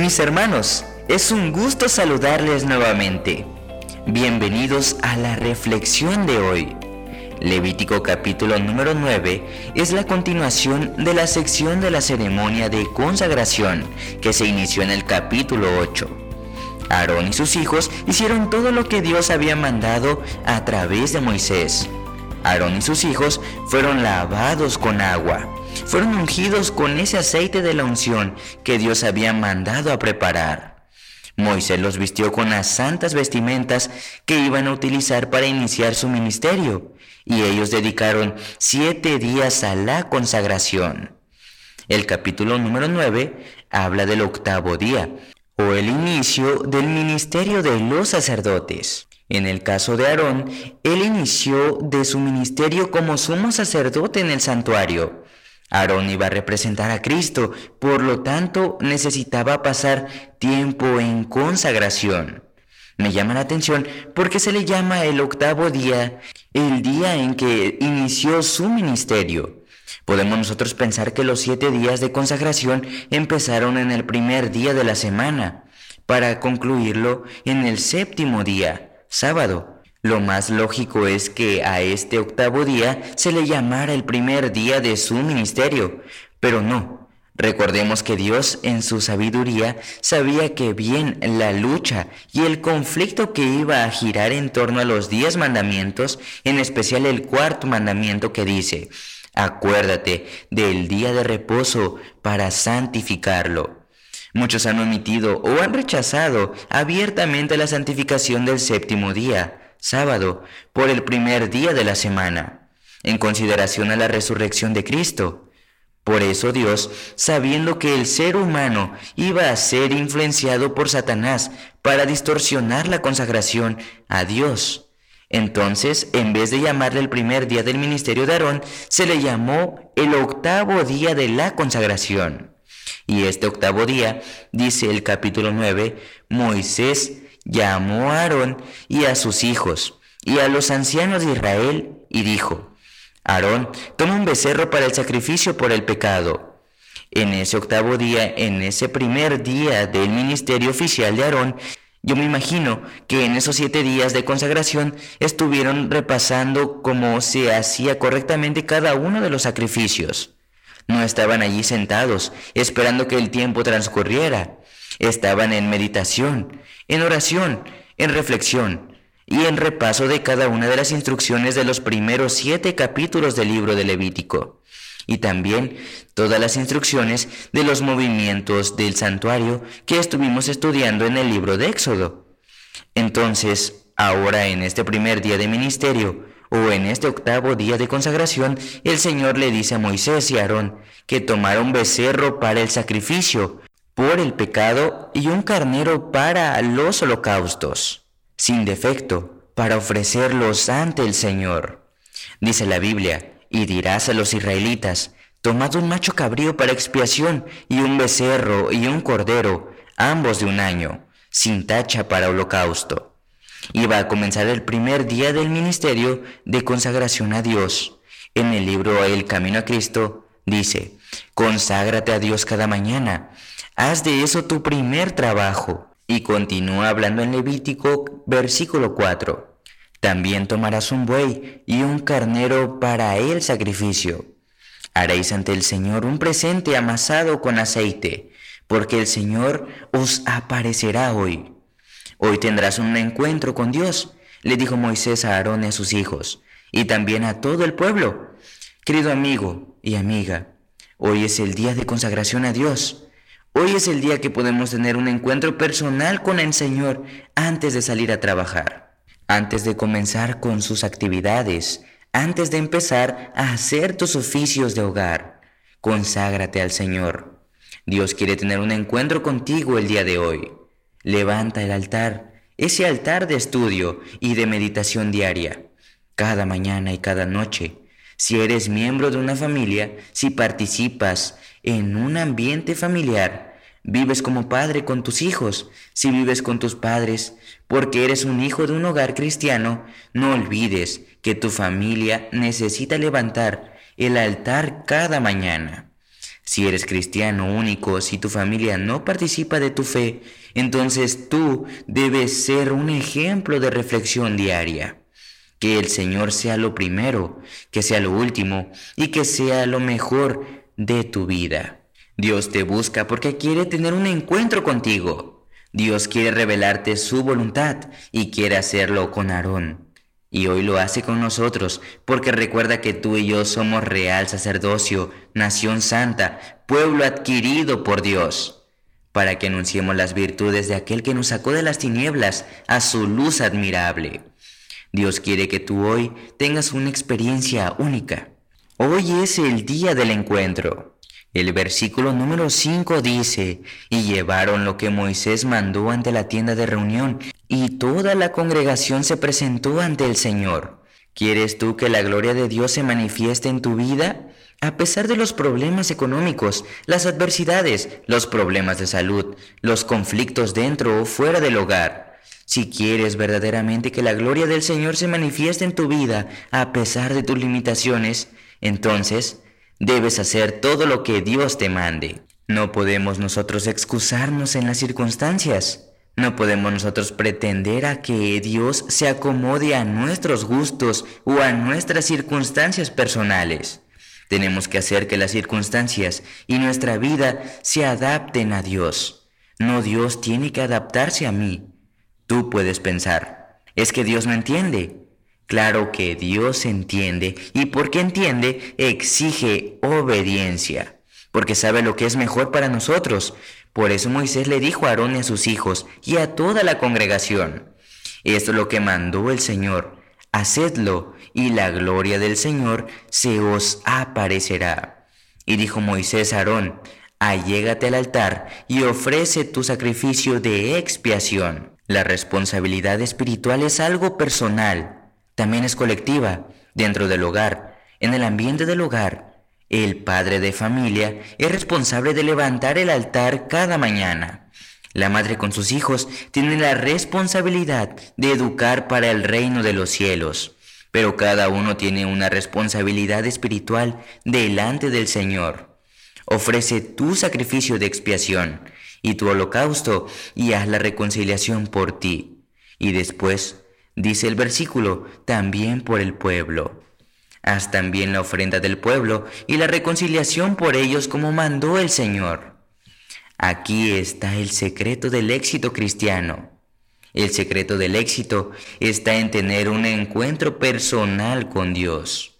Mis hermanos, es un gusto saludarles nuevamente. Bienvenidos a la reflexión de hoy. Levítico capítulo número 9 es la continuación de la sección de la ceremonia de consagración que se inició en el capítulo 8. Aarón y sus hijos hicieron todo lo que Dios había mandado a través de Moisés. Aarón y sus hijos fueron lavados con agua, fueron ungidos con ese aceite de la unción que Dios había mandado a preparar. Moisés los vistió con las santas vestimentas que iban a utilizar para iniciar su ministerio, y ellos dedicaron siete días a la consagración. El capítulo número 9 habla del octavo día, o el inicio del ministerio de los sacerdotes. En el caso de Aarón, él inició de su ministerio como sumo sacerdote en el santuario. Aarón iba a representar a Cristo, por lo tanto necesitaba pasar tiempo en consagración. Me llama la atención porque se le llama el octavo día, el día en que inició su ministerio. Podemos nosotros pensar que los siete días de consagración empezaron en el primer día de la semana, para concluirlo en el séptimo día, sábado. Lo más lógico es que a este octavo día se le llamara el primer día de su ministerio, pero no, Recordemos que Dios en su sabiduría sabía que bien la lucha y el conflicto que iba a girar en torno a los diez mandamientos, en especial el cuarto mandamiento que dice, acuérdate del día de reposo para santificarlo. Muchos han omitido o han rechazado abiertamente la santificación del séptimo día, sábado, por el primer día de la semana, en consideración a la resurrección de Cristo. Por eso Dios, sabiendo que el ser humano iba a ser influenciado por Satanás para distorsionar la consagración a Dios, entonces, en vez de llamarle el primer día del ministerio de Aarón, se le llamó el octavo día de la consagración. Y este octavo día, dice el capítulo 9, Moisés llamó a Aarón y a sus hijos y a los ancianos de Israel y dijo, Aarón toma un becerro para el sacrificio por el pecado. En ese octavo día, en ese primer día del ministerio oficial de Aarón, yo me imagino que en esos siete días de consagración estuvieron repasando cómo se hacía correctamente cada uno de los sacrificios. No estaban allí sentados, esperando que el tiempo transcurriera. Estaban en meditación, en oración, en reflexión, y en repaso de cada una de las instrucciones de los primeros siete capítulos del libro de Levítico, y también todas las instrucciones de los movimientos del santuario que estuvimos estudiando en el libro de Éxodo. Entonces, ahora en este primer día de ministerio, o en este octavo día de consagración, el Señor le dice a Moisés y Aarón que tomara un becerro para el sacrificio, por el pecado, y un carnero para los holocaustos sin defecto, para ofrecerlos ante el Señor. Dice la Biblia, y dirás a los israelitas, tomad un macho cabrío para expiación y un becerro y un cordero, ambos de un año, sin tacha para holocausto. Iba a comenzar el primer día del ministerio de consagración a Dios. En el libro El Camino a Cristo dice, conságrate a Dios cada mañana, haz de eso tu primer trabajo. Y continúa hablando en Levítico versículo 4. También tomarás un buey y un carnero para el sacrificio. Haréis ante el Señor un presente amasado con aceite, porque el Señor os aparecerá hoy. Hoy tendrás un encuentro con Dios, le dijo Moisés a Aarón y a sus hijos, y también a todo el pueblo. Querido amigo y amiga, hoy es el día de consagración a Dios. Hoy es el día que podemos tener un encuentro personal con el Señor antes de salir a trabajar, antes de comenzar con sus actividades, antes de empezar a hacer tus oficios de hogar. Conságrate al Señor. Dios quiere tener un encuentro contigo el día de hoy. Levanta el altar, ese altar de estudio y de meditación diaria, cada mañana y cada noche. Si eres miembro de una familia, si participas en un ambiente familiar. Vives como padre con tus hijos, si vives con tus padres, porque eres un hijo de un hogar cristiano, no olvides que tu familia necesita levantar el altar cada mañana. Si eres cristiano único, si tu familia no participa de tu fe, entonces tú debes ser un ejemplo de reflexión diaria. Que el Señor sea lo primero, que sea lo último y que sea lo mejor de tu vida. Dios te busca porque quiere tener un encuentro contigo. Dios quiere revelarte su voluntad y quiere hacerlo con Aarón. Y hoy lo hace con nosotros, porque recuerda que tú y yo somos real sacerdocio, nación santa, pueblo adquirido por Dios, para que anunciemos las virtudes de aquel que nos sacó de las tinieblas a su luz admirable. Dios quiere que tú hoy tengas una experiencia única. Hoy es el día del encuentro. El versículo número 5 dice, y llevaron lo que Moisés mandó ante la tienda de reunión, y toda la congregación se presentó ante el Señor. ¿Quieres tú que la gloria de Dios se manifieste en tu vida? A pesar de los problemas económicos, las adversidades, los problemas de salud, los conflictos dentro o fuera del hogar. Si quieres verdaderamente que la gloria del Señor se manifieste en tu vida a pesar de tus limitaciones, entonces Debes hacer todo lo que Dios te mande. No podemos nosotros excusarnos en las circunstancias. No podemos nosotros pretender a que Dios se acomode a nuestros gustos o a nuestras circunstancias personales. Tenemos que hacer que las circunstancias y nuestra vida se adapten a Dios. No Dios tiene que adaptarse a mí. Tú puedes pensar, es que Dios no entiende. Claro que Dios entiende y porque entiende exige obediencia, porque sabe lo que es mejor para nosotros. Por eso Moisés le dijo a Aarón y a sus hijos y a toda la congregación, esto es lo que mandó el Señor, hacedlo y la gloria del Señor se os aparecerá. Y dijo Moisés a Aarón, allégate al altar y ofrece tu sacrificio de expiación. La responsabilidad espiritual es algo personal también es colectiva, dentro del hogar, en el ambiente del hogar. El padre de familia es responsable de levantar el altar cada mañana. La madre con sus hijos tiene la responsabilidad de educar para el reino de los cielos, pero cada uno tiene una responsabilidad espiritual delante del Señor. Ofrece tu sacrificio de expiación y tu holocausto y haz la reconciliación por ti. Y después Dice el versículo, también por el pueblo. Haz también la ofrenda del pueblo y la reconciliación por ellos como mandó el Señor. Aquí está el secreto del éxito cristiano. El secreto del éxito está en tener un encuentro personal con Dios.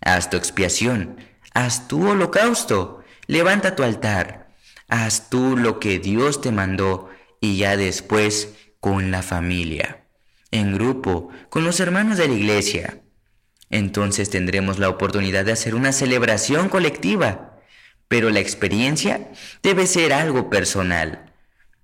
Haz tu expiación, haz tu holocausto, levanta tu altar, haz tú lo que Dios te mandó y ya después con la familia en grupo, con los hermanos de la iglesia. Entonces tendremos la oportunidad de hacer una celebración colectiva, pero la experiencia debe ser algo personal.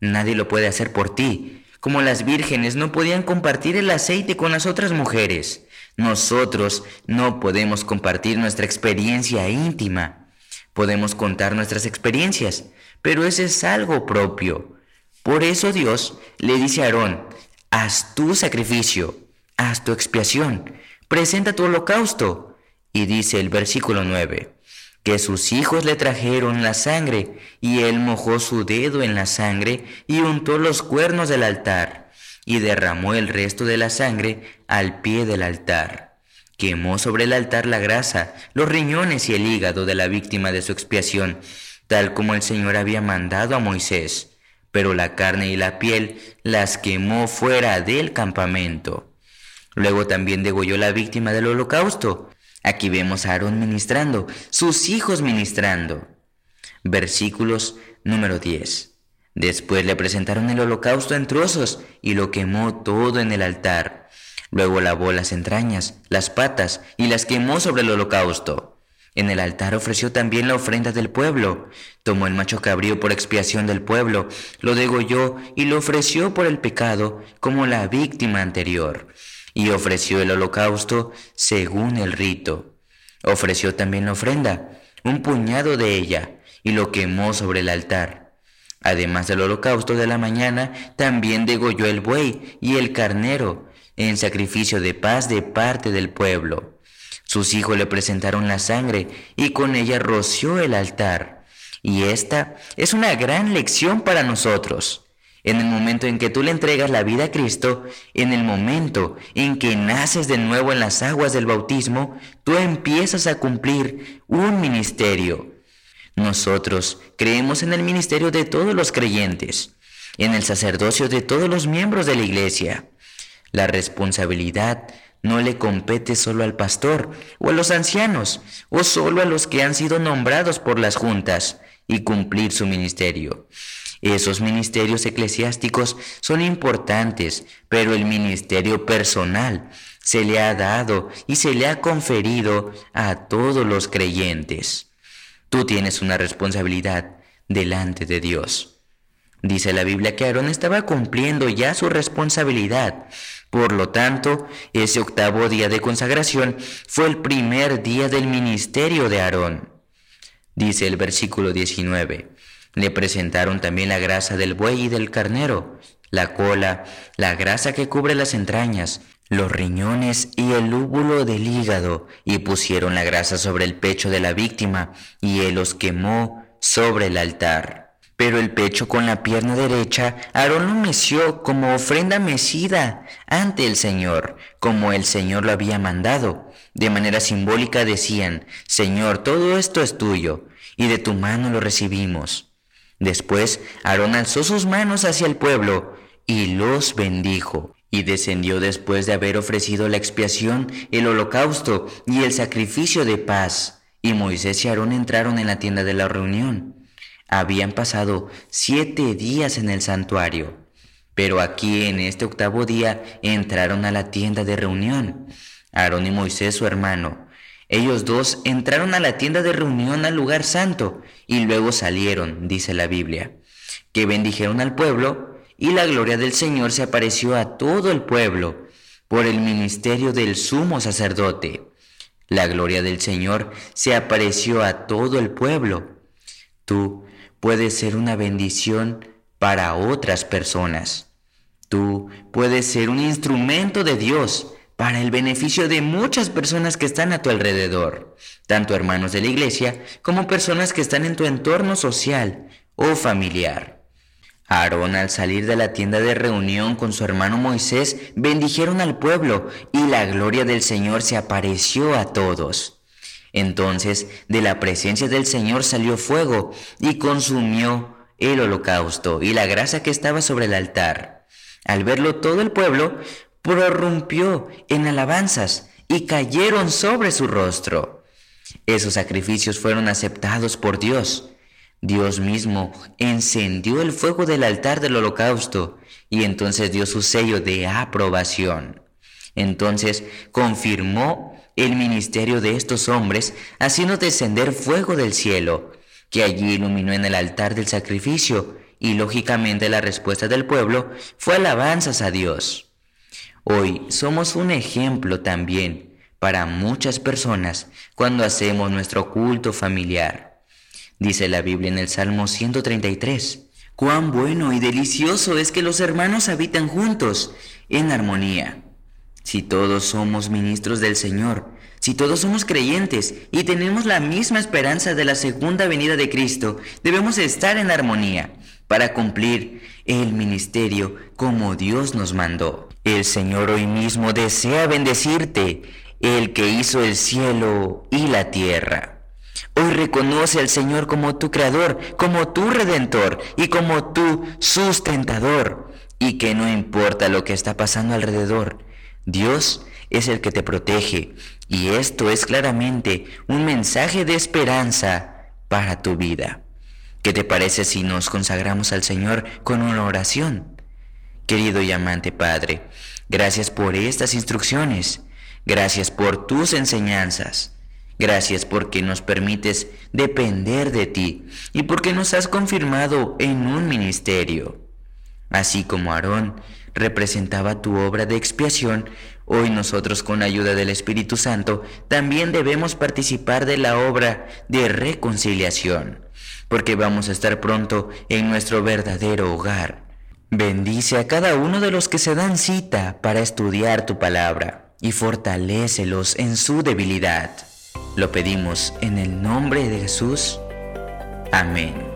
Nadie lo puede hacer por ti, como las vírgenes no podían compartir el aceite con las otras mujeres. Nosotros no podemos compartir nuestra experiencia íntima. Podemos contar nuestras experiencias, pero ese es algo propio. Por eso Dios le dice a Aarón, haz tu sacrificio, haz tu expiación, presenta tu holocausto. Y dice el versículo 9, que sus hijos le trajeron la sangre, y él mojó su dedo en la sangre y untó los cuernos del altar, y derramó el resto de la sangre al pie del altar. Quemó sobre el altar la grasa, los riñones y el hígado de la víctima de su expiación, tal como el Señor había mandado a Moisés pero la carne y la piel las quemó fuera del campamento. Luego también degolló la víctima del holocausto. Aquí vemos a Aarón ministrando, sus hijos ministrando. Versículos número 10. Después le presentaron el holocausto en trozos y lo quemó todo en el altar. Luego lavó las entrañas, las patas y las quemó sobre el holocausto. En el altar ofreció también la ofrenda del pueblo. Tomó el macho cabrío por expiación del pueblo, lo degolló y lo ofreció por el pecado como la víctima anterior. Y ofreció el holocausto según el rito. Ofreció también la ofrenda, un puñado de ella, y lo quemó sobre el altar. Además del holocausto de la mañana, también degolló el buey y el carnero, en sacrificio de paz de parte del pueblo. Sus hijos le presentaron la sangre y con ella roció el altar. Y esta es una gran lección para nosotros. En el momento en que tú le entregas la vida a Cristo, en el momento en que naces de nuevo en las aguas del bautismo, tú empiezas a cumplir un ministerio. Nosotros creemos en el ministerio de todos los creyentes, en el sacerdocio de todos los miembros de la iglesia. La responsabilidad no le compete solo al pastor o a los ancianos o solo a los que han sido nombrados por las juntas y cumplir su ministerio. Esos ministerios eclesiásticos son importantes, pero el ministerio personal se le ha dado y se le ha conferido a todos los creyentes. Tú tienes una responsabilidad delante de Dios. Dice la Biblia que Aarón estaba cumpliendo ya su responsabilidad. Por lo tanto, ese octavo día de consagración fue el primer día del ministerio de Aarón. Dice el versículo 19. Le presentaron también la grasa del buey y del carnero, la cola, la grasa que cubre las entrañas, los riñones y el lúbulo del hígado, y pusieron la grasa sobre el pecho de la víctima, y él los quemó sobre el altar. Pero el pecho con la pierna derecha, Aarón lo meció como ofrenda mecida ante el Señor, como el Señor lo había mandado. De manera simbólica decían, Señor, todo esto es tuyo, y de tu mano lo recibimos. Después Aarón alzó sus manos hacia el pueblo y los bendijo, y descendió después de haber ofrecido la expiación, el holocausto y el sacrificio de paz. Y Moisés y Aarón entraron en la tienda de la reunión. Habían pasado siete días en el santuario, pero aquí en este octavo día entraron a la tienda de reunión. Aarón y Moisés su hermano. Ellos dos entraron a la tienda de reunión al lugar santo y luego salieron, dice la Biblia, que bendijeron al pueblo y la gloria del Señor se apareció a todo el pueblo por el ministerio del sumo sacerdote. La gloria del Señor se apareció a todo el pueblo. Tú puedes ser una bendición para otras personas. Tú puedes ser un instrumento de Dios para el beneficio de muchas personas que están a tu alrededor, tanto hermanos de la iglesia como personas que están en tu entorno social o familiar. Aarón al salir de la tienda de reunión con su hermano Moisés bendijeron al pueblo y la gloria del Señor se apareció a todos. Entonces de la presencia del Señor salió fuego y consumió el holocausto y la grasa que estaba sobre el altar. Al verlo todo el pueblo prorrumpió en alabanzas y cayeron sobre su rostro. Esos sacrificios fueron aceptados por Dios. Dios mismo encendió el fuego del altar del holocausto y entonces dio su sello de aprobación. Entonces confirmó el ministerio de estos hombres haciendo descender fuego del cielo, que allí iluminó en el altar del sacrificio, y lógicamente la respuesta del pueblo fue alabanzas a Dios. Hoy somos un ejemplo también para muchas personas cuando hacemos nuestro culto familiar. Dice la Biblia en el Salmo 133, cuán bueno y delicioso es que los hermanos habitan juntos en armonía. Si todos somos ministros del Señor, si todos somos creyentes y tenemos la misma esperanza de la segunda venida de Cristo, debemos estar en armonía para cumplir el ministerio como Dios nos mandó. El Señor hoy mismo desea bendecirte, el que hizo el cielo y la tierra. Hoy reconoce al Señor como tu creador, como tu redentor y como tu sustentador. Y que no importa lo que está pasando alrededor, Dios es el que te protege. Y esto es claramente un mensaje de esperanza para tu vida. ¿Qué te parece si nos consagramos al Señor con una oración? Querido y amante Padre, gracias por estas instrucciones, gracias por tus enseñanzas, gracias porque nos permites depender de ti y porque nos has confirmado en un ministerio. Así como Aarón representaba tu obra de expiación, hoy nosotros con ayuda del Espíritu Santo también debemos participar de la obra de reconciliación, porque vamos a estar pronto en nuestro verdadero hogar Bendice a cada uno de los que se dan cita para estudiar tu palabra y fortalécelos en su debilidad. Lo pedimos en el nombre de Jesús. Amén.